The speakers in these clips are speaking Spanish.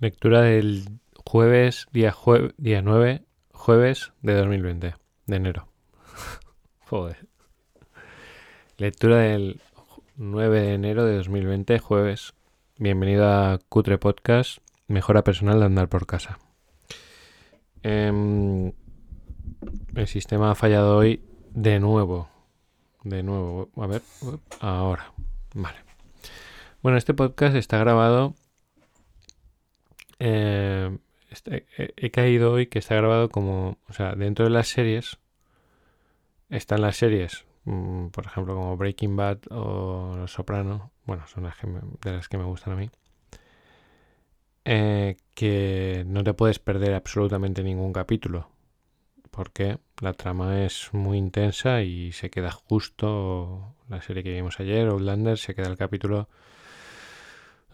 Lectura del jueves, día, día 9, jueves de 2020, de enero. Joder. Lectura del 9 de enero de 2020, jueves. Bienvenido a Cutre Podcast, mejora personal de andar por casa. Em, el sistema ha fallado hoy de nuevo. De nuevo. A ver, ahora. Vale. Bueno, este podcast está grabado eh, este, he, caído hoy que está grabado como, o sea, dentro de las series, están las series, mm, por ejemplo, como Breaking Bad o Los Soprano, bueno, son las que de las que me gustan a mí, eh, que no te puedes perder absolutamente ningún capítulo, porque la trama es muy intensa y se queda justo la serie que vimos ayer, Outlander, se queda el capítulo...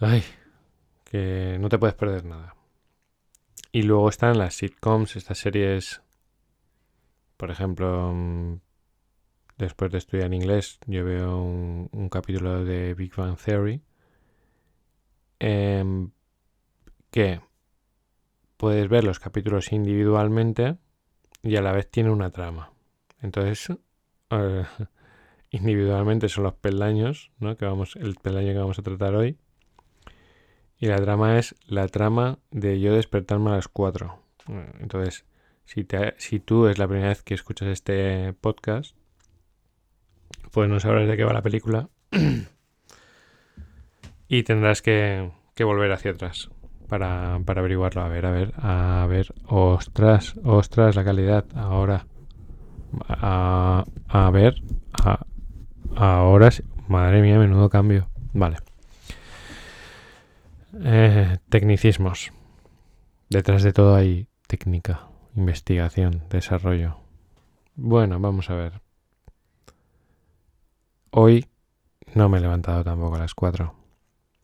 Ay, no te puedes perder nada. Y luego están las sitcoms, estas series, por ejemplo, mm, después de estudiar inglés, yo veo un, capítulo de Big Bang Theory em, que puedes ver los capítulos individualmente y a la vez tiene una trama. Entonces, eh, individualmente son los peldaños, ¿no? Que vamos, el peldaño que vamos a tratar hoy. Y la trama es la trama de yo despertarme a las 4. Entonces, si, te, si tú es la primera vez que escuchas este podcast, pues no sabrás de qué va la película. y tendrás que, volver hacia atrás para, para averiguarlo. A ver, a ver, a ver. Ostras, ostras, la calidad. Ahora. A, a ver. A, ahora sí. Madre mía, menudo cambio. Vale. Eh, tecnicismos. Detrás de todo hay técnica, investigación, desarrollo. Bueno, vamos a ver. Hoy no me he levantado tampoco a las 4.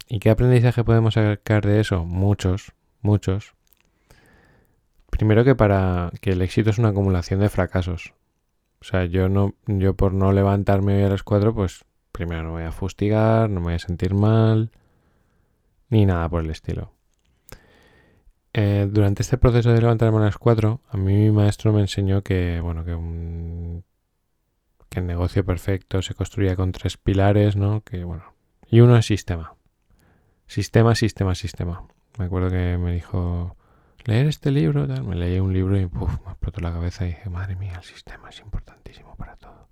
¿Y qué aprendizaje podemos sacar de eso? Muchos, muchos. Primero que para que el éxito es una acumulación de fracasos. O sea, yo no, yo por no levantarme hoy a las 4, pues primero no voy a fustigar, no me voy a sentir mal, ni nada por el estilo. Eh, durante este proceso de levantarme a las 4, a mí mi maestro me enseñó que, bueno, que, un, que el negocio perfecto se construía con tres pilares, ¿no? Que, bueno, y uno es sistema. Sistema, sistema, sistema. Me acuerdo que me dijo, leer este libro, tal. me leí un libro y puff, me explotó la cabeza y dije, madre mía, el sistema es importantísimo para todo.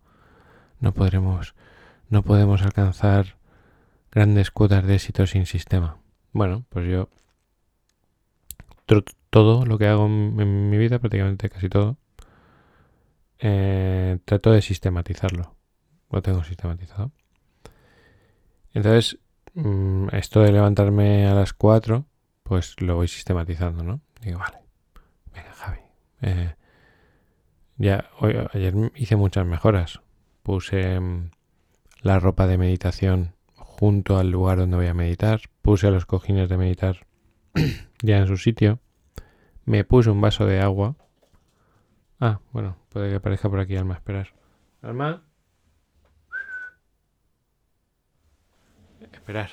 No podremos, no podemos alcanzar grandes cuotas de éxito sin sistema. Bueno, pues yo todo lo que hago en, mi vida, prácticamente casi todo, eh, trato de sistematizarlo. Lo tengo sistematizado. Entonces, mm, esto de levantarme a las 4, pues lo voy sistematizando, ¿no? Digo, vale, venga, Javi. Eh, ya, hoy, ayer hice muchas mejoras. Puse mm, la ropa de meditación junto al lugar donde voy a meditar, puse los cojines de meditar ya en su sitio, me puse un vaso de agua. Ah, bueno, puede que aparezca por aquí Alma, esperar. Alma. Esperar.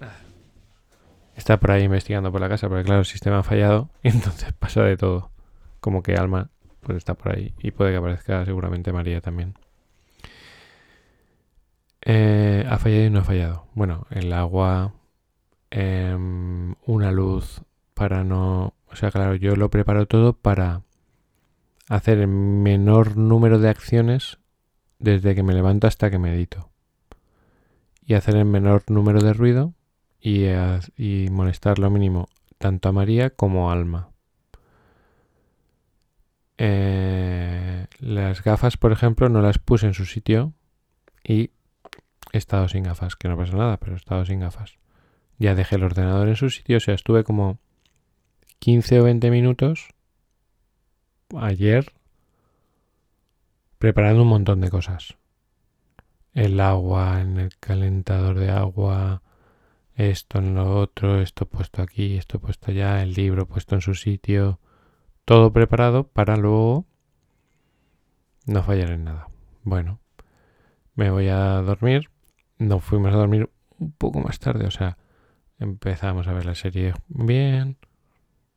Ah. Está por ahí investigando por la casa, porque claro, el sistema ha fallado y entonces pasa de todo. Como que Alma pues está por ahí y puede que aparezca seguramente María también. Eh, ha fallado y no ha fallado. Bueno, el agua, em, una luz para no... O sea, claro, yo lo preparo todo para hacer el menor número de acciones desde que me levanto hasta que medito. Y hacer el menor número de ruido y, y molestar lo mínimo tanto a María como a Alma. Eh, las gafas, por ejemplo, no las puse en su sitio y he estado sin gafas, que no pasa nada, pero he estado sin gafas. Ya dejé el ordenador en su sitio, o sea, estuve como 15 o 20 minutos ayer preparando un montón de cosas. El agua en el calentador de agua, esto en lo otro, esto puesto aquí, esto puesto allá, el libro puesto en su sitio, todo preparado para luego no fallar en nada. Bueno, me voy a dormir nos fuimos a dormir un poco más tarde, o sea, empezamos a ver la serie bien,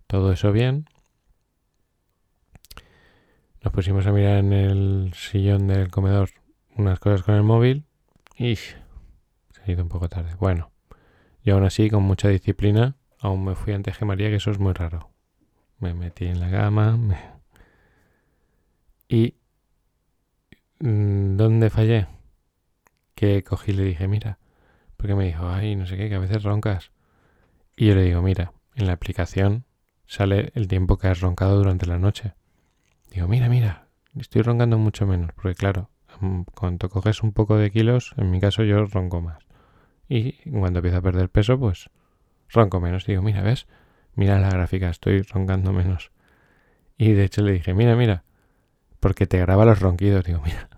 todo eso bien. Nos pusimos a mirar en el sillón del comedor unas cosas con el móvil y se ha ido un poco tarde. Bueno, y aún así, con mucha disciplina, aún me fui ante G. María, que eso es muy raro. Me metí en la cama y... Mm, ¿Dónde fallé? Que cogí y le dije, mira, porque me dijo, ay, no sé qué, que a veces roncas. Y yo le digo, mira, en la aplicación sale el tiempo que has roncado durante la noche. Digo, mira, mira, estoy roncando mucho menos, porque claro, mm, cuando coges un poco de kilos, en mi caso yo ronco más. Y cuando empiezo a perder peso, pues ronco menos. Digo, mira, ¿ves? Mira la gráfica, estoy roncando menos. Y de hecho le dije, mira, mira, porque te graba los ronquidos. Digo, mira,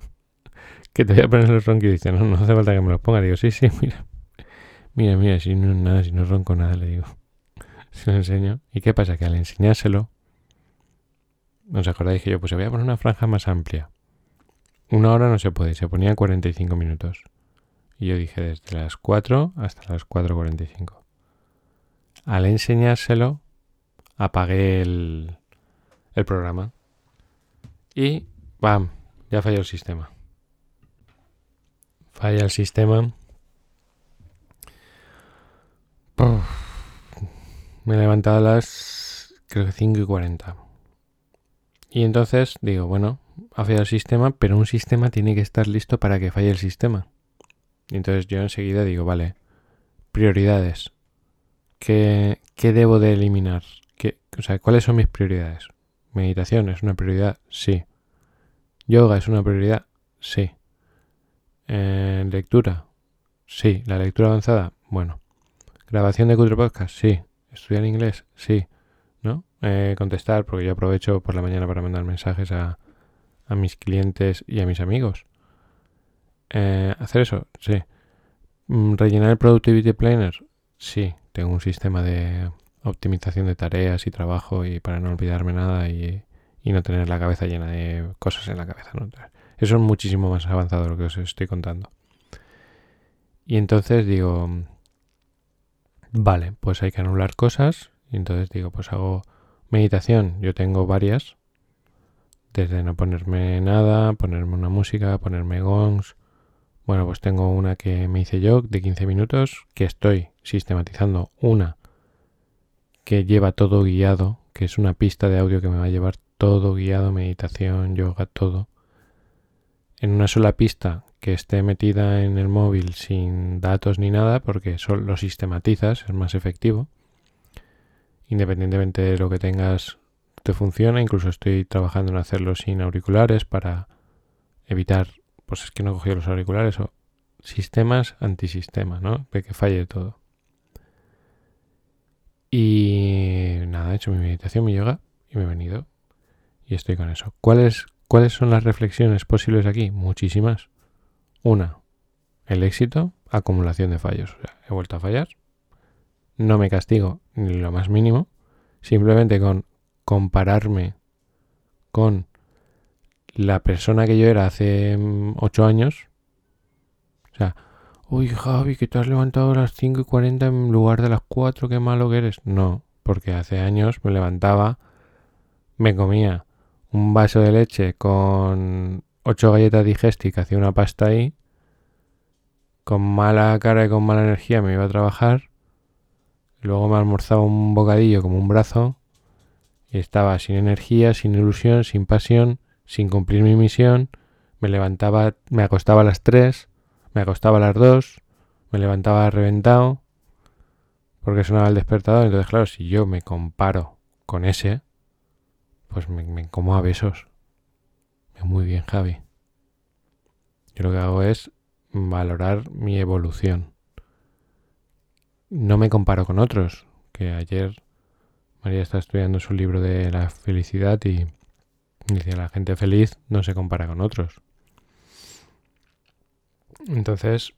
que te voy a poner los ronquidos. Dice, no, no hace falta que me los ponga. Digo, sí, sí, mira. Mira, mira, si no nada, si no ronco nada, le digo. Se lo enseño. ¿Y qué pasa? Que al enseñárselo, ¿Os acordáis que yo pues voy a poner una franja más amplia? Una hora no se puede, se ponía 45 minutos. Y yo dije desde las 4 hasta las 4.45. Al enseñárselo, apagué el, el programa. Y ¡bam! Ya falló el sistema. Falla el sistema. Me he levantado a las creo que 5 y 40. Y entonces digo, bueno, ha fallado el sistema, pero un sistema tiene que estar listo para que falle el sistema. Y entonces yo enseguida digo, vale, prioridades. ¿Qué, qué debo de eliminar? ¿Qué, o sea, ¿cuáles son mis prioridades? ¿Meditación es una prioridad? Sí. ¿Yoga es una prioridad? Sí. Eh, ¿Lectura? Sí. ¿La lectura avanzada? Bueno. ¿Grabación de Cultura Podcast? Sí. ¿Estudiar inglés? Sí. Eh, contestar, porque yo aprovecho por la mañana para mandar mensajes a, a mis clientes y a mis amigos. Eh, ¿Hacer eso? Sí. Mm, ¿Rellenar el Productivity Planner? Sí. Tengo un sistema de optimización de tareas y trabajo y para no olvidarme nada y, y no tener la cabeza llena de cosas en la cabeza. Eso es muchísimo más avanzado de lo que os estoy contando. Y entonces digo, vale, pues hay que anular cosas. Y entonces digo, pues hago Meditación, yo tengo varias. Desde no ponerme nada, ponerme una música, ponerme gongs. Bueno, pues tengo una que me hice yo de 15 minutos, que estoy sistematizando una que lleva todo guiado, que es una pista de audio que me va a llevar todo guiado, meditación, yoga, todo. En una sola pista que esté metida en el móvil sin datos ni nada, porque solo lo sistematizas, es más efectivo independientemente de lo que tengas, te funciona. Incluso estoy trabajando en hacerlo sin auriculares para evitar, pues es que no he cogido los auriculares o sistemas antisistema, ¿no? De que falle todo. Y nada, he hecho mi meditación, mi yoga y me he venido. Y estoy con eso. ¿Cuáles, ¿Cuáles son las reflexiones posibles aquí? Muchísimas. Una, el éxito, acumulación de fallos. O sea, he vuelto a fallar, no me castigo ni lo más mínimo, simplemente con compararme con la persona que yo era hace mm, ocho años. O sea, uy Javi, que te has levantado a las 5 y 40 en lugar de las 4, qué malo que eres. No, porque hace años me levantaba, me comía un vaso de leche con ocho galletas digestic, hacía una pasta ahí, con mala cara y con mala energía me iba a trabajar Luego me almorzaba un bocadillo como un brazo y estaba sin energía, sin ilusión, sin pasión, sin cumplir mi misión. Me levantaba, me acostaba a las 3, me acostaba a las 2, me levantaba reventado porque sonaba el despertador. Entonces, claro, si yo me comparo con ese, pues me, como a besos. Muy bien, Javi. Yo lo que hago es valorar mi evolución no me comparo con otros, que ayer María está estudiando su libro de la felicidad y dice, la gente feliz no se compara con otros. Entonces,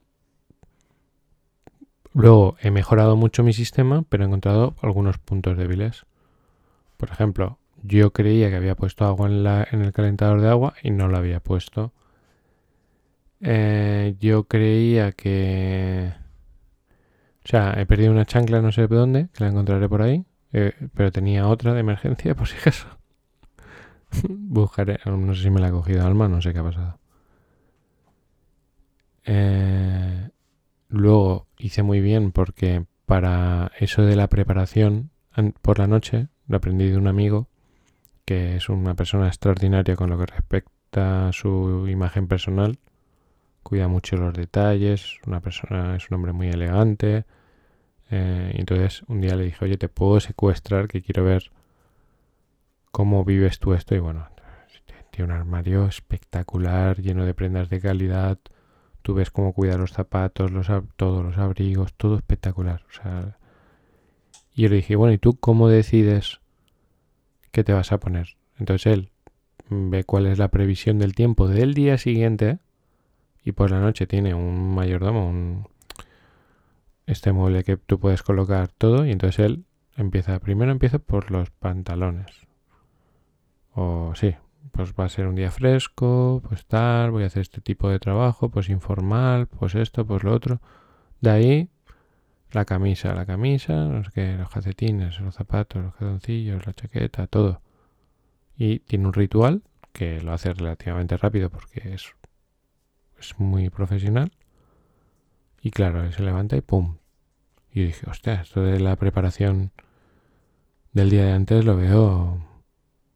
luego he mejorado mucho mi sistema, pero he encontrado algunos puntos débiles. Por ejemplo, yo creía que había puesto agua en, la, en el calentador de agua y no lo había puesto. Eh, yo creía que O sea, he perdido una chancla no sé dónde, que la encontraré por ahí, eh, pero tenía otra de emergencia por si acaso. Buscaré, no sé si me la ha cogido Alma, no sé qué ha pasado. Eh, luego hice muy bien porque para eso de la preparación por la noche lo aprendí de un amigo que es una persona extraordinaria con lo que respecta a su imagen personal. Cuida mucho los detalles, una persona, es un hombre muy elegante. Eh, entonces un día le dije, oye, te puedo secuestrar que quiero ver cómo vives tú esto. Y bueno, tiene un armario espectacular, lleno de prendas de calidad. Tú ves cómo cuida los zapatos, los, todos los abrigos, todo espectacular. Y yo le dije, bueno, ¿y tú cómo decides te vas a poner? Entonces él ve cuál es la previsión del tiempo del día siguiente y por la noche tiene un mayordomo, un, este mueble que tú puedes colocar todo y entonces él empieza, primero empieza por los pantalones. O sí, pues va a ser un día fresco, pues tal, voy a hacer este tipo de trabajo, pues informal, pues esto, pues lo otro. De ahí la camisa, la camisa, los calcetines, los zapatos, los calzoncillos, la chaqueta, todo. Y tiene un ritual que lo hace relativamente rápido porque es, es muy profesional. Y claro, él se levanta y ¡pum! Y dije, hostia, esto de la preparación del día de antes lo veo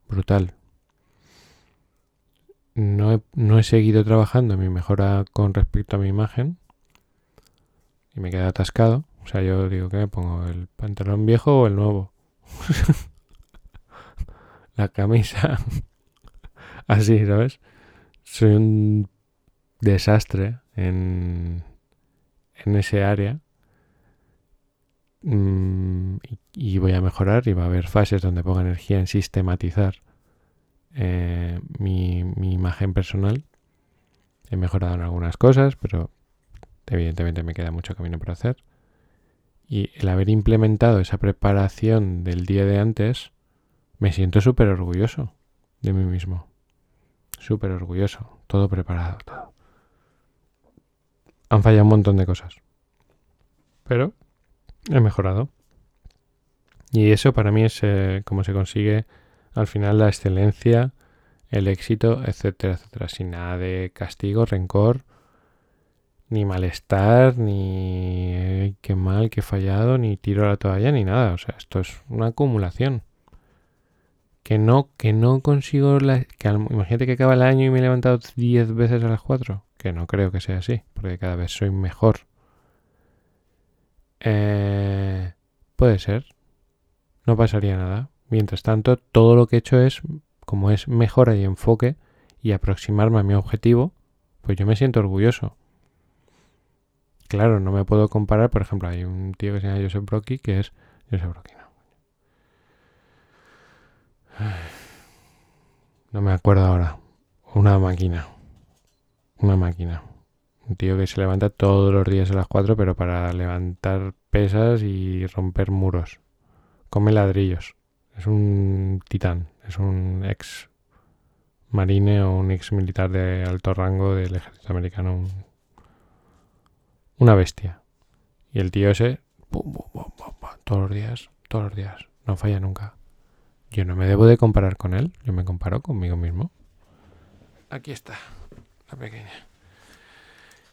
brutal. No he, no he seguido trabajando mi mejora con respecto a mi imagen y me queda atascado o sea, yo digo que me pongo el pantalón viejo o el nuevo. la camisa. Así, ¿sabes? Soy un desastre en, en ese área. Mm, y, voy a mejorar y va a haber fases donde ponga energía en sistematizar eh, mi, mi imagen personal. He mejorado en algunas cosas, pero evidentemente me queda mucho camino por hacer. Y el haber implementado esa preparación del día de antes, me siento súper orgulloso de mí mismo. Súper orgulloso. Todo preparado, todo. Han fallado un montón de cosas. Pero he mejorado. Y eso para mí es eh, como se consigue al final la excelencia, el éxito, etcétera, etcétera. Sin nada de castigo, rencor ni malestar, ni qué mal, qué fallado, ni tiro la toalla, ni nada. O sea, esto es una acumulación. Que no, que no consigo la... Que, imagínate que acaba el año y me he levantado 10 veces a las 4. Que no creo que sea así, porque cada vez soy mejor. Eh, puede ser. No pasaría nada. Mientras tanto, todo lo que he hecho es, como es mejora y enfoque y aproximarme a mi objetivo, pues yo me siento orgulloso claro, no me puedo comparar. Por ejemplo, hay un tío que se llama Joseph Brocky que es. Joseph Brocky, no. Me acuerdo ahora. Una máquina. Una máquina. Un tío que se levanta todos los días a las 4, pero para levantar pesas y romper muros. Come ladrillos. Es un titán. Es un ex marine o un ex militar de alto rango del ejército americano. Una bestia. Y el tío ese, todos los días, todos los días, no falla nunca. Yo no me debo de comparar con él, yo me comparo conmigo mismo. Aquí está, la pequeña.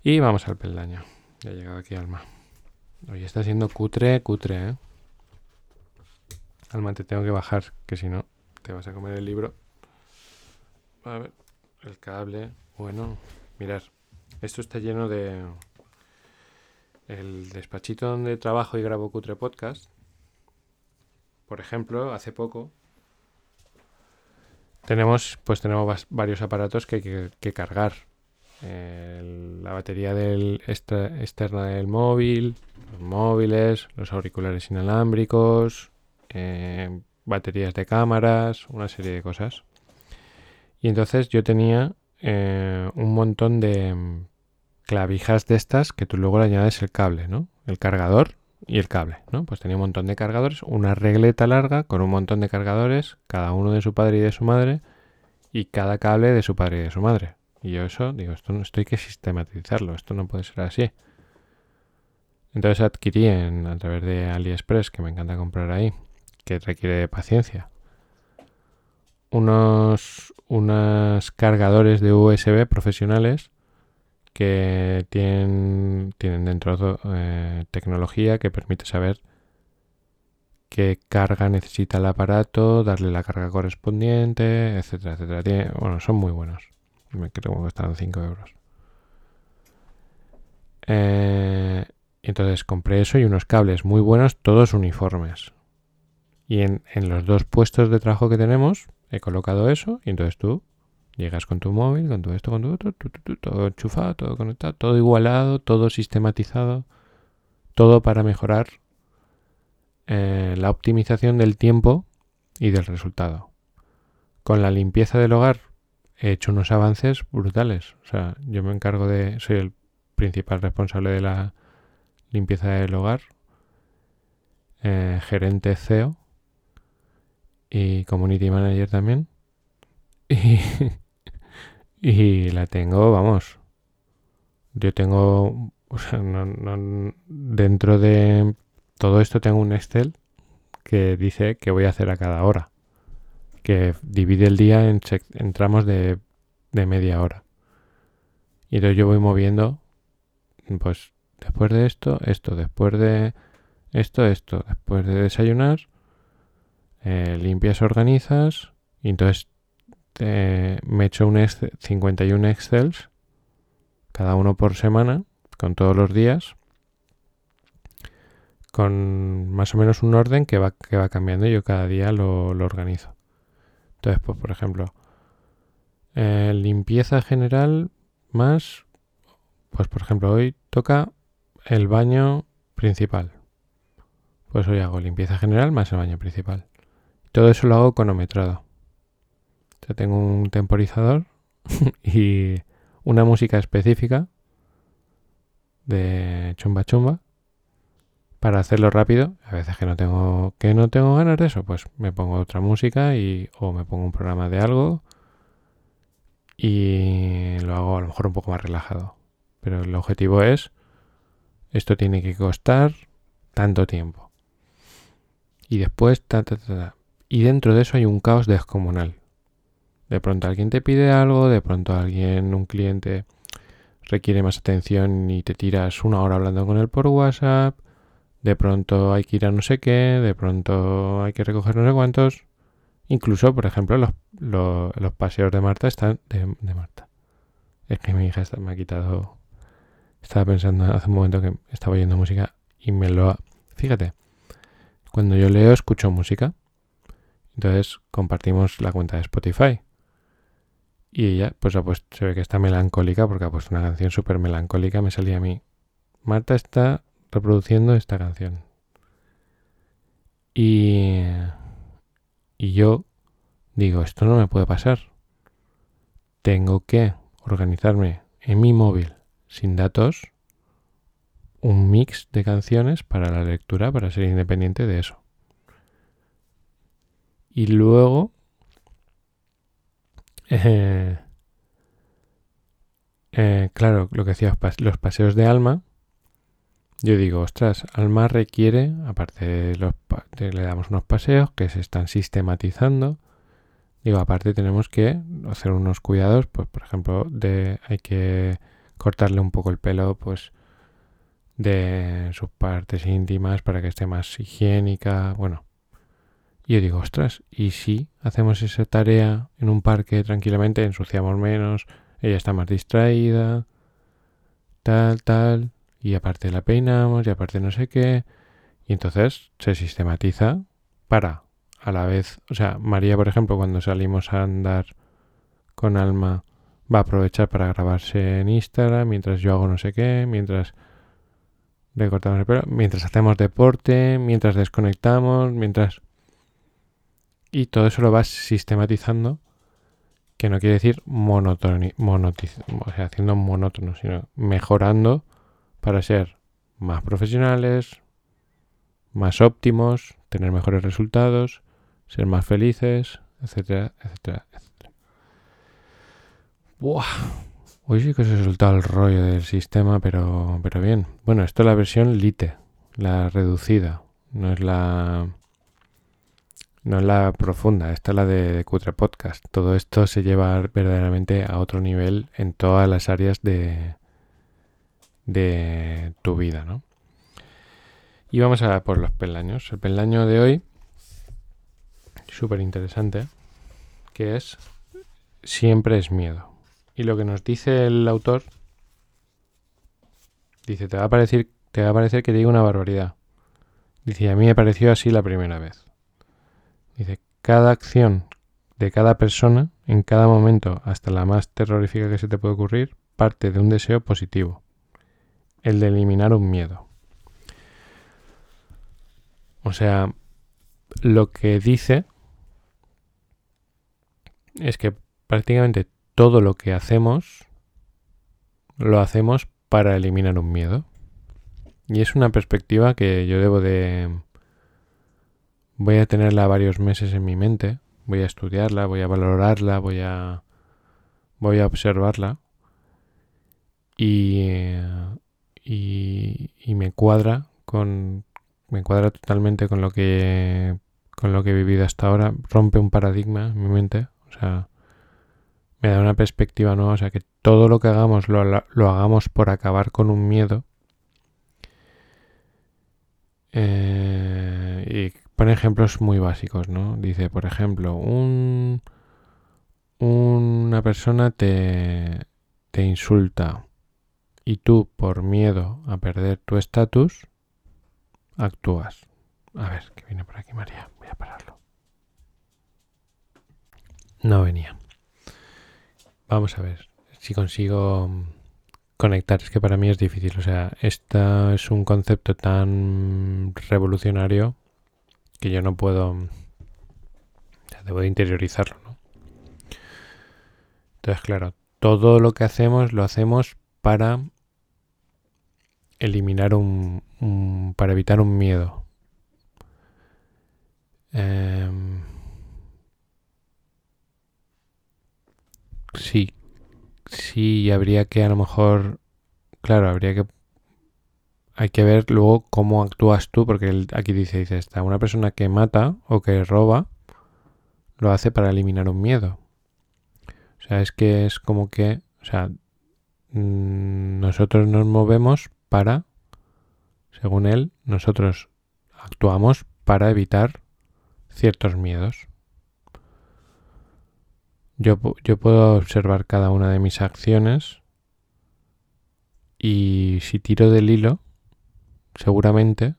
Y vamos al peldaño. Ya ha llegado aquí Alma. Hoy está siendo cutre, cutre, ¿eh? Alma, te tengo que bajar, que si no, te vas a comer el libro. A ver, el cable. Bueno, mirar. Esto está lleno de el despachito donde trabajo y grabo Cutre Podcast, por ejemplo, hace poco tenemos, pues tenemos varios aparatos que hay que, cargar. la batería del externa del móvil, los móviles, los auriculares inalámbricos, eh, baterías de cámaras, una serie de cosas. Y entonces yo tenía eh, un montón de clavijas de estas que tú luego le añades el cable, ¿no? El cargador y el cable, ¿no? Pues tenía un montón de cargadores, una regleta larga con un montón de cargadores, cada uno de su padre y de su madre, y cada cable de su padre y de su madre. Y yo eso, digo, esto, no, esto hay que sistematizarlo, esto no puede ser así. Entonces adquirí en, a través de AliExpress, que me encanta comprar ahí, que requiere paciencia, unos, unos cargadores de USB profesionales que tienen, tienen dentro eh, tecnología que permite saber qué carga necesita el aparato, darle la carga correspondiente, etcétera, etcétera. bueno, son muy buenos. Me creo que están 5 euros. Eh, entonces compré eso y unos cables muy buenos, todos uniformes. Y en, en, los dos puestos de trabajo que tenemos he colocado eso y entonces tú llegas con tu móvil, con todo esto, con tu otro, todo enchufado, todo conectado, todo igualado, todo sistematizado, todo para mejorar eh, la optimización del tiempo y del resultado. Con la limpieza del hogar he hecho unos avances brutales. O sea, yo me encargo de, soy el principal responsable de la limpieza del hogar, eh, gerente CEO y community manager también. Y, y la tengo, vamos. Yo tengo, o sea, no, dentro de todo esto tengo un Excel que dice que voy a hacer a cada hora. Que divide el día en, tramos de, de media hora. Y entonces yo voy moviendo, pues después de esto, esto, después de esto, esto, después de desayunar, eh, limpias, organizas, y entonces me echo un 51 Excels, cada uno por semana, con todos los días, con más o menos un orden que va, que va cambiando y yo cada día lo, organizo. Entonces, pues por ejemplo, eh, limpieza general más, pues por ejemplo, hoy toca el baño principal. Pues hoy hago limpieza general más el baño principal. Todo eso lo hago cronometrado. Ya tengo un temporizador y una música específica de chumba chumba para hacerlo rápido. A veces que no tengo que no tengo ganas de eso, pues me pongo otra música y o me pongo un programa de algo y lo hago a lo mejor un poco más relajado. Pero el objetivo es esto tiene que costar tanto tiempo. Y después ta, ta, ta, y dentro de eso hay un caos descomunal. De pronto alguien te pide algo, de pronto alguien, un cliente requiere más atención y te tiras una hora hablando con él por WhatsApp de pronto hay que ir a no sé qué, de pronto hay que recoger no sé cuántos. Incluso, por ejemplo, los, paseos de Marta están... De, Marta. Es que mi hija me ha quitado... Estaba pensando hace un momento que estaba oyendo música y me lo... Fíjate, cuando yo leo escucho música. Entonces compartimos la cuenta de Spotify. Y ella, pues, pues se ve que está melancólica porque ha puesto una canción súper melancólica. Me salía a mí. Marta está reproduciendo esta canción. Y, y yo digo, esto no me puede pasar. Tengo que organizarme en mi móvil sin datos un mix de canciones para la lectura para ser independiente de eso. Y luego eh, eh, claro, lo que decía, los paseos de alma yo digo, ostras, Alma requiere, aparte de los le damos unos paseos que se están sistematizando. Digo, aparte tenemos que hacer unos cuidados, pues por ejemplo, de hay que cortarle un poco el pelo, pues de sus partes íntimas para que esté más higiénica, bueno. Y yo digo, ostras, ¿y si hacemos esa tarea en un parque tranquilamente, ensuciamos menos, ella está más distraída, tal, tal, y aparte la peinamos y aparte no sé qué. Y entonces se sistematiza para a la vez, o sea, María, por ejemplo, cuando salimos a andar con Alma, va a aprovechar para grabarse en Instagram mientras yo hago no sé qué, mientras le cortamos el pelo, mientras hacemos deporte, mientras desconectamos, mientras... Y todo eso lo vas sistematizando, que no quiere decir monótono, o sea, haciendo monótono, sino mejorando para ser más profesionales, más óptimos, tener mejores resultados, ser más felices, etcétera, etcétera, etcétera. Hoy sí que se soltado el rollo del sistema, pero, pero bien. Bueno, esto es la versión Lite, la reducida. No es la. No es la profunda, esta es la de Cutre Podcast. Todo esto se lleva verdaderamente a otro nivel en todas las áreas de, de tu vida, ¿no? Y vamos a por los peldaños. El peldaño de hoy, súper interesante, que es siempre es miedo. Y lo que nos dice el autor, dice, te va a parecer, te va a parecer que te digo una barbaridad. Dice, a mí me pareció así la primera vez. Dice, cada acción de cada persona, en cada momento, hasta la más terrorífica que se te puede ocurrir, parte de un deseo positivo, el de eliminar un miedo. O sea, lo que dice es que prácticamente todo lo que hacemos lo hacemos para eliminar un miedo. Y es una perspectiva que yo debo de... Voy a tenerla varios meses en mi mente, voy a estudiarla, voy a valorarla, voy a... voy a observarla. Y, y, me cuadra con, me cuadra totalmente con lo que con lo que he vivido hasta ahora, rompe un paradigma en mi mente, o sea, me da una perspectiva nueva, o sea, que todo lo que hagamos lo, lo hagamos por acabar con un miedo. Eh, y pone ejemplos muy básicos, ¿no? Dice, por ejemplo, un, una persona te, te insulta y tú por miedo a perder tu estatus, actúas. A ver, que viene por aquí María. Voy a pararlo. No venía. Vamos a ver si consigo conectar. Es que para mí es difícil. O sea, este es un concepto tan revolucionario que yo no puedo... Debo de interiorizarlo, ¿no? Entonces, claro, todo lo que hacemos lo hacemos para eliminar un, para evitar un miedo. Em, sí, sí, habría que a lo mejor, claro, habría que, hay que ver luego cómo actúas tú, porque aquí dice, dice, está una persona que mata o que roba, lo hace para eliminar un miedo. O sea, es que es como que, o sea, mm, nosotros nos movemos para, según él, nosotros actuamos para evitar ciertos miedos. Yo, yo, puedo observar cada una de mis acciones y si tiro del hilo, seguramente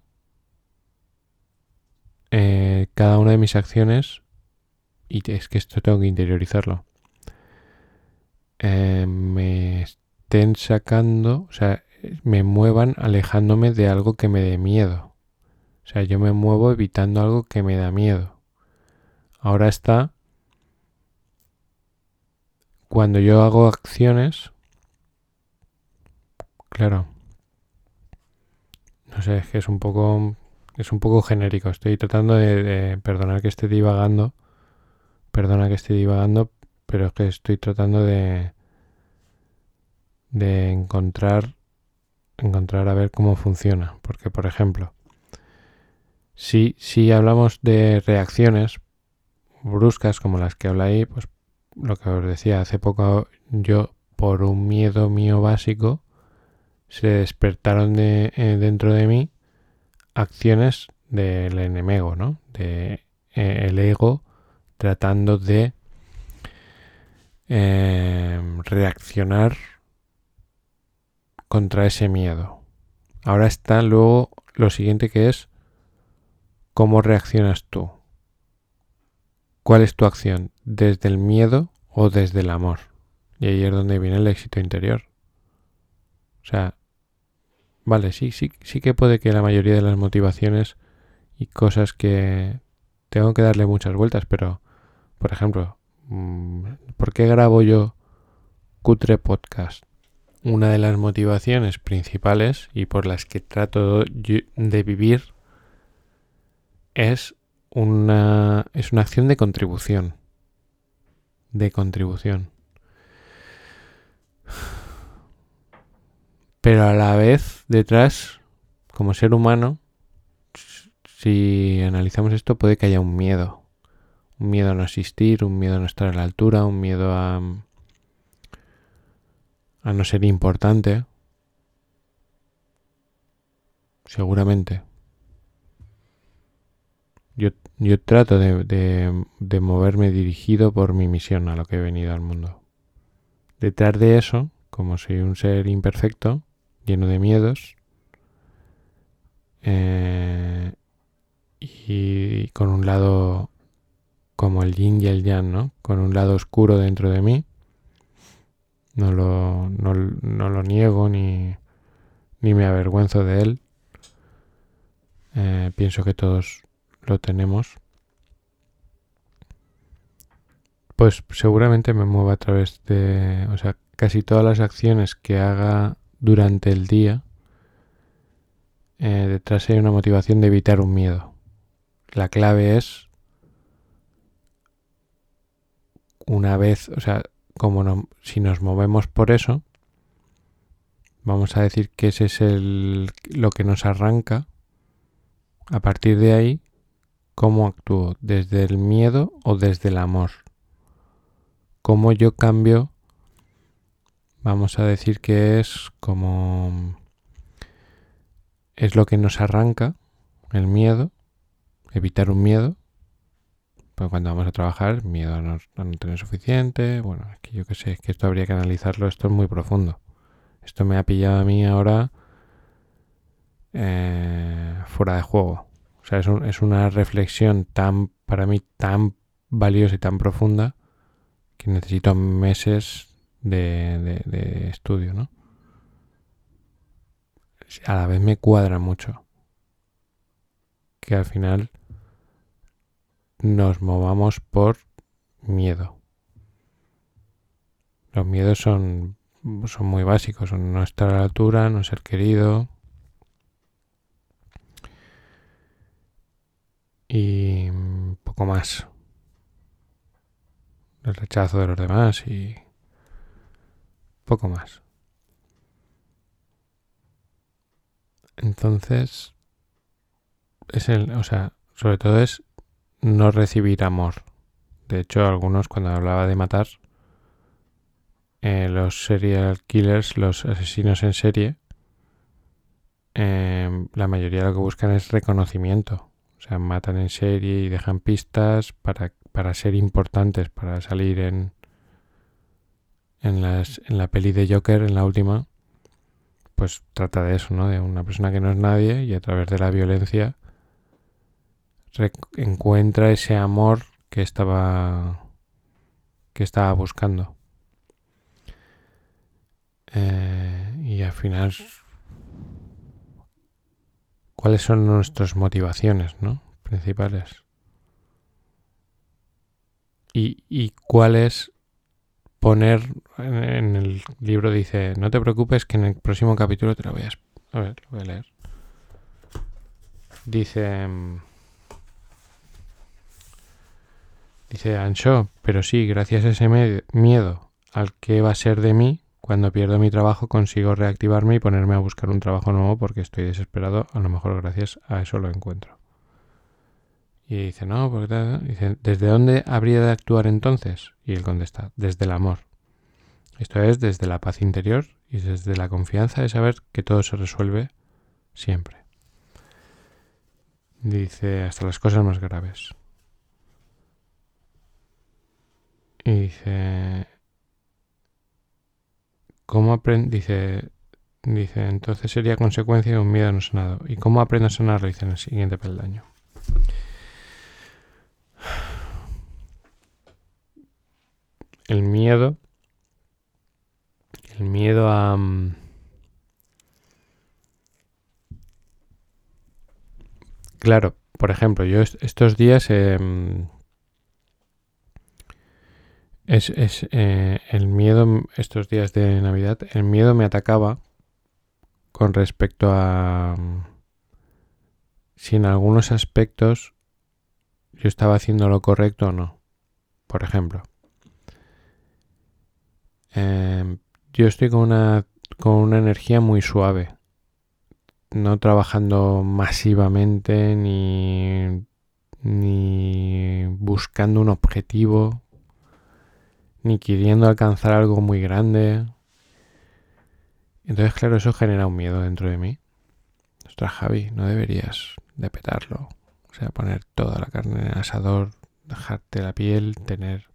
eh, cada una de mis acciones, y es que esto tengo que interiorizarlo, eh, me estén sacando, o sea, me muevan alejándome de algo que me dé miedo. O sea, yo me muevo evitando algo que me da miedo. Ahora está cuando yo hago acciones, claro, no sé, es que es un poco, es un poco genérico. Estoy tratando de, de, perdonar que esté divagando, perdona que esté divagando, pero es que estoy tratando de, de encontrar encontrar a ver cómo funciona. Porque, por ejemplo, si, si hablamos de reacciones bruscas como las que habla ahí, pues lo que os decía hace poco, yo por un miedo mío básico, se despertaron de, eh, dentro de mí acciones del enemigo, ¿no? De eh, el ego tratando de eh, reaccionar contra ese miedo. Ahora está luego lo siguiente que es cómo reaccionas tú. ¿Cuál es tu acción? ¿Desde el miedo o desde el amor? Y ahí es donde viene el éxito interior. O sea, vale, sí, sí, sí que puede que la mayoría de las motivaciones y cosas que tengo que darle muchas vueltas, pero, por ejemplo, mm, ¿por qué grabo yo Cutre Podcast? una de las motivaciones principales y por las que trato de vivir es una, es una acción de contribución. De contribución. Pero a la vez, detrás, como ser humano, si analizamos esto, puede que haya un miedo. Un miedo a no asistir, un miedo a no estar a la altura, un miedo a, a no ser importante. Seguramente. Yo, yo trato de, de, de moverme dirigido por mi misión a lo que he venido al mundo. Detrás de eso, como soy un ser imperfecto, lleno de miedos, eh, y con un lado como el yin y el yang, ¿no? Con un lado oscuro dentro de mí. No lo, no, no lo niego ni, ni, me avergüenzo de él. Eh, pienso que todos lo tenemos. Pues seguramente me muevo a través de, o sea, casi todas las acciones que haga durante el día, eh, detrás hay una motivación de evitar un miedo. La clave es una vez, o sea, como no, si nos movemos por eso, vamos a decir que ese es el, lo que nos arranca. A partir de ahí, ¿cómo actúo? ¿Desde el miedo o desde el amor? ¿Cómo yo cambio? Vamos a decir que es como... Es lo que nos arranca, el miedo, evitar un miedo. Pues cuando vamos a trabajar, miedo a no, tener suficiente. Bueno, que yo que sé, que esto habría que analizarlo, esto es muy profundo. Esto me ha pillado a mí ahora eh, fuera de juego. O sea, es, es una reflexión tan, para mí, tan valiosa y tan profunda que necesito meses de, de estudio, ¿no? A la vez me cuadra mucho que al final nos movamos por miedo. Los miedos son, son muy básicos, no estar a la altura, no ser querido. Y poco más. El rechazo de los demás y poco más. Entonces, es el, o sea, sobre todo es no recibir amor. De hecho, algunos cuando hablaba de matar, eh, los serial killers, los asesinos en serie, eh, la mayoría lo que buscan es reconocimiento. O sea, matan en serie y dejan pistas para, para ser importantes, para salir en, en, las, en la peli de Joker, en la última. Pues trata de eso, ¿no? De una persona que no es nadie y a través de la violencia encuentra ese amor que estaba que estaba buscando eh, y al final cuáles son nuestras motivaciones ¿no? principales y, y cuál es poner en, el libro dice no te preocupes que en el próximo capítulo te lo voy a, ver lo voy a leer dice Dice Ancho, pero sí, gracias a ese miedo al que va a ser de mí, cuando pierdo mi trabajo consigo reactivarme y ponerme a buscar un trabajo nuevo porque estoy desesperado, a lo mejor gracias a eso lo encuentro. Y dice, no, porque dice, ¿desde dónde habría de actuar entonces? Y él contesta, desde el amor. Esto es desde la paz interior y desde la confianza de saber que todo se resuelve siempre. Dice, hasta las cosas más graves. Y dice, ¿cómo aprende? Dice, dice, entonces sería consecuencia de un miedo no sanado. ¿Y cómo aprendo a sanarlo? Dice en el siguiente peldaño. El miedo, el miedo a... Mm, claro, por ejemplo, yo estos días... Eh, es, es eh, el miedo, estos días de Navidad, el miedo me atacaba con respecto a mm, si en algunos aspectos yo estaba haciendo lo correcto o no. Por ejemplo, em, yo estoy con una con una energía muy suave, no trabajando masivamente ni, ni buscando un objetivo, ni queriendo alcanzar algo muy grande. Entonces, claro, eso genera un miedo dentro de mí. Ostras, Javi, no deberías de petarlo. O sea, poner toda la carne en el asador, dejarte la piel, tener...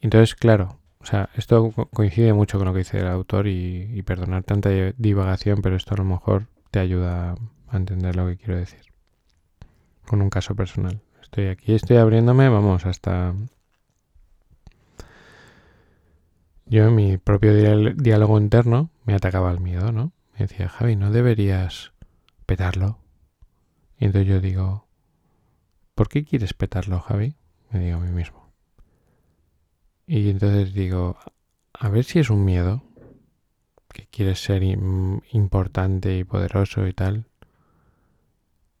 Entonces, claro, o sea, esto coincide mucho con lo que dice el autor y, perdonar tanta divagación, pero esto a lo mejor te ayuda a entender lo que quiero decir. Con un caso personal. Estoy aquí, estoy abriéndome, vamos, hasta... Yo en mi propio diálogo interno me atacaba el miedo, ¿no? Me decía, Javi, no deberías petarlo. Y entonces yo digo, ¿por qué quieres petarlo, Javi? Me digo a mí mismo. Y entonces digo, a ver si es un miedo que quieres ser importante y poderoso y tal.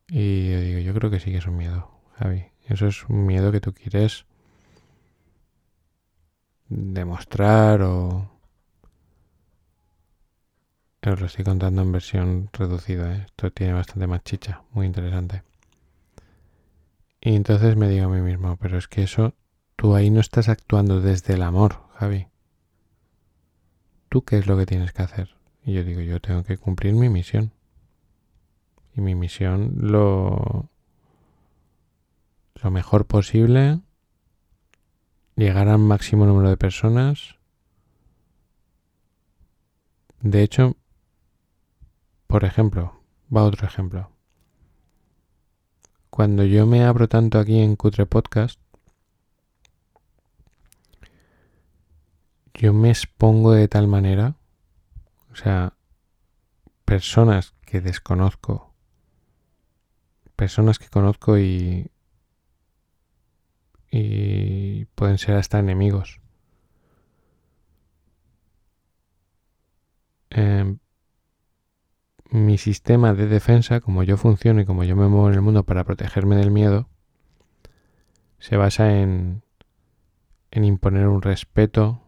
Y yo digo, yo creo que sí que es un miedo, Javi. Eso es un miedo que tú quieres demostrar o... Os lo estoy contando en versión reducida. ¿eh? Esto tiene bastante más chicha, muy interesante. Y entonces me digo a mí mismo, pero es que eso, tú ahí no estás actuando desde el amor, Javi. ¿tú qué es lo que tienes que hacer? Y yo digo, yo tengo que cumplir mi misión. Y mi misión lo, lo mejor posible, llegar al máximo número de personas. De hecho, por ejemplo, va otro ejemplo. Cuando yo me abro tanto aquí en Cutre Podcast, yo me expongo de tal manera, o sea, personas que desconozco, personas que conozco y, y pueden ser hasta enemigos. Em, mi sistema de defensa, como yo funciono y como yo me muevo en el mundo para protegerme del miedo, se basa en, en imponer un respeto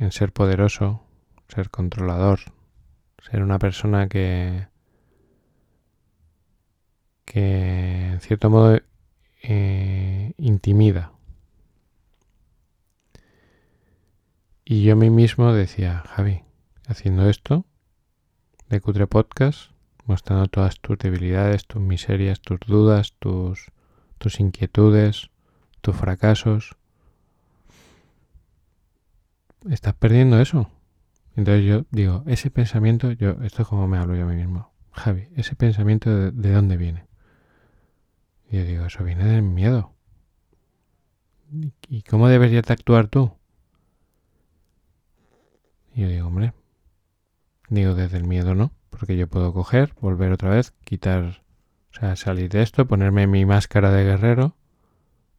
en ser poderoso, ser controlador, ser una persona que, que en cierto modo eh, intimida. Y yo a mí mismo decía, Javi, haciendo esto de Cutre Podcast, mostrando todas tus debilidades, tus miserias, tus dudas, tus, tus inquietudes, tus fracasos, estás perdiendo eso. Entonces yo digo, ese pensamiento, yo, esto es como me hablo yo a mí mismo. Javi, ese pensamiento de, dónde viene. Y yo digo, eso viene del miedo. ¿Y cómo deberías de actuar tú? Y yo digo, hombre, digo desde el miedo no, porque yo puedo coger, volver otra vez, quitar, o sea, salir de esto, ponerme mi máscara de guerrero,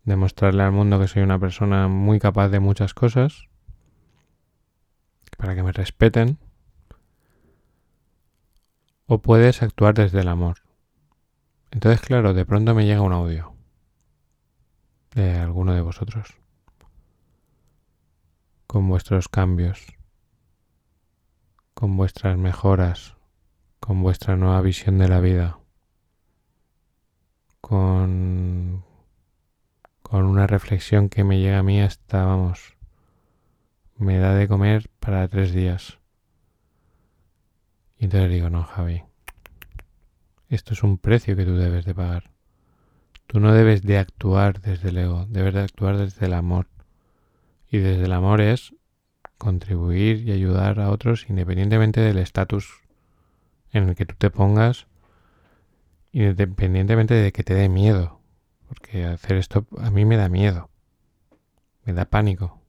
demostrarle al mundo que soy una persona muy capaz de muchas cosas, para que me respeten. O puedes actuar desde el amor. Entonces, claro, de pronto me llega un audio de alguno de vosotros con vuestros cambios, con vuestras mejoras, con vuestra nueva visión de la vida, con, con una reflexión que me llega a mí hasta, vamos, me da de comer para tres días. Y entonces digo, no, Javi, esto es un precio que tú debes de pagar. Tú no debes de actuar desde el ego, debes de actuar desde el amor. Y desde el amor es contribuir y ayudar a otros independientemente del estatus en el que tú te pongas, independientemente de que te dé miedo. Porque hacer esto a mí me da miedo, me da pánico.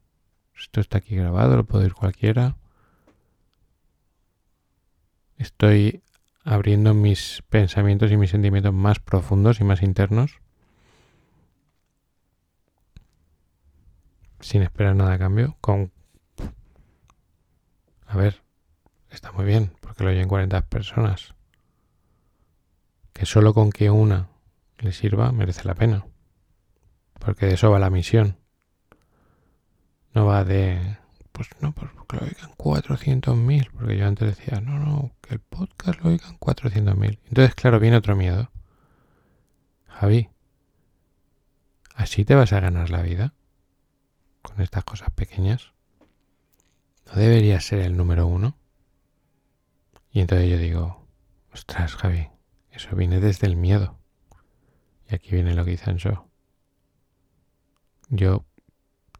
Esto está aquí grabado, lo puede ir cualquiera. Estoy abriendo mis pensamientos y mis sentimientos más profundos y más internos. Sin esperar nada a cambio. Con... A ver, está muy bien, porque lo oyen 40 personas. Que solo con que una le sirva merece la pena. Porque de eso va la misión. No va de pues no, pues que lo oigan 400.000, porque yo antes decía, no, no, que el podcast lo oigan 400.000. Entonces, claro, viene otro miedo. Javi, ¿así te vas a ganar la vida? Con estas cosas pequeñas. ¿No deberías ser el número uno? Y entonces yo digo, ostras, Javi, eso viene desde el miedo. Y aquí viene lo que dice Anso. Yo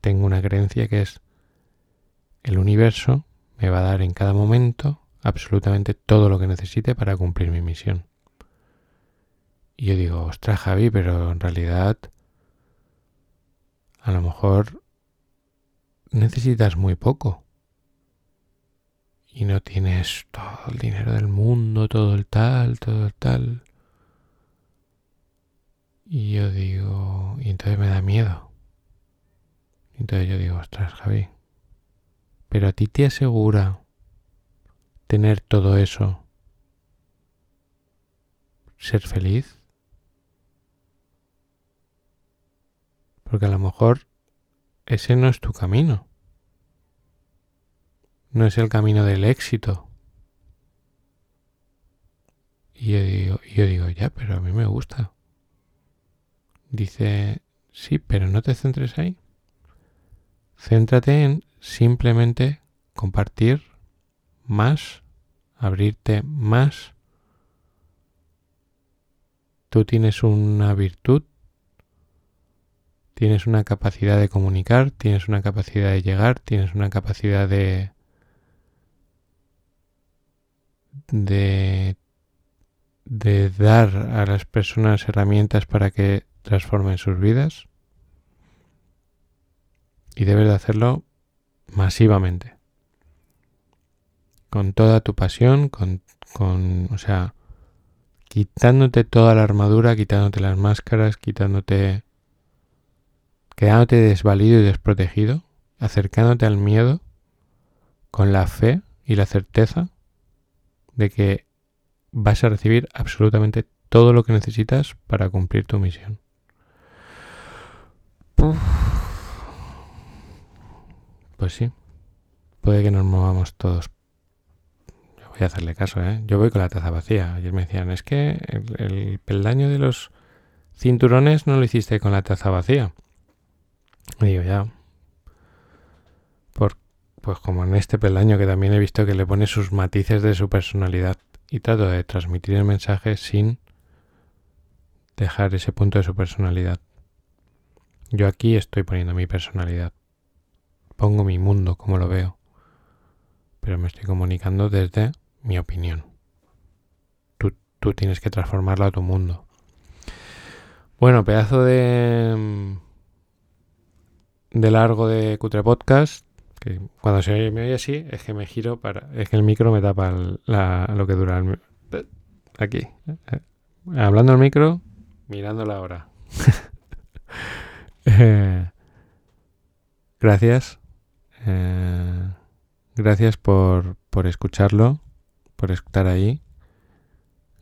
tengo una creencia que es el universo me va a dar en cada momento absolutamente todo lo que necesite para cumplir mi misión. Y yo digo, ostras Javi, pero en realidad a lo mejor necesitas muy poco. Y no tienes todo el dinero del mundo, todo el tal, todo el tal. Y yo digo, y entonces me da miedo. Entonces yo digo, ostras, Javi, pero a ti te asegura tener todo eso, ser feliz. Porque a lo mejor ese no es tu camino. No es el camino del éxito. Y yo digo, yo digo, ya, pero a mí me gusta. Dice, sí, pero no te centres ahí. Céntrate en simplemente compartir más, abrirte más. Tú tienes una virtud, tienes una capacidad de comunicar, tienes una capacidad de llegar, tienes una capacidad de de dar a las personas herramientas para que transformen sus vidas y debes de hacerlo masivamente. Con toda tu pasión, con, con, o sea, quitándote toda la armadura, quitándote las máscaras, quitándote, quedándote desvalido y desprotegido, acercándote al miedo con la fe y la certeza de que vas a recibir absolutamente todo lo que necesitas para cumplir tu misión. Pues sí. Puede que nos movamos todos. Yo voy a hacerle caso, ¿eh? Yo voy con la taza vacía. Ayer me decían, es que el, peldaño de los cinturones no lo hiciste con la taza vacía. Y digo, ya. Por, pues como en este peldaño que también he visto que le pone sus matices de su personalidad. Y trato de transmitir el mensaje sin dejar ese punto de su personalidad. Yo aquí estoy poniendo mi personalidad pongo mi mundo como lo veo, pero me estoy comunicando desde mi opinión. Tú, tú tienes que transformarlo a tu mundo. Bueno, pedazo de de largo de Cutre Podcast. Que cuando se me oye así, es que me giro para. Es que el micro me tapa lo que dura el, Aquí. Eh, hablando al micro, mirando la hora. Eh, gracias eh, gracias por, por escucharlo, por estar ahí.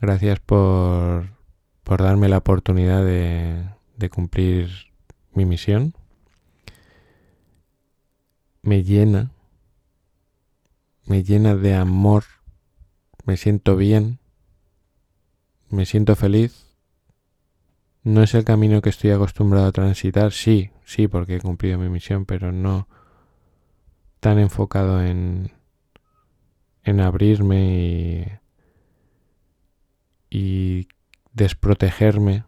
Gracias por, por darme la oportunidad de, de cumplir mi misión. Me llena, me llena de amor, me siento bien, me siento feliz. No es el camino que estoy acostumbrado a transitar, sí, sí, porque he cumplido mi misión, pero no, tan enfocado en, en abrirme y, y desprotegerme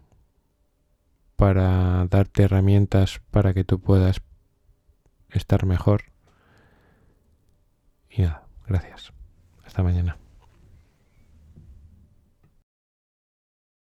para darte herramientas para que tú puedas estar mejor. Y nada, gracias. Hasta mañana.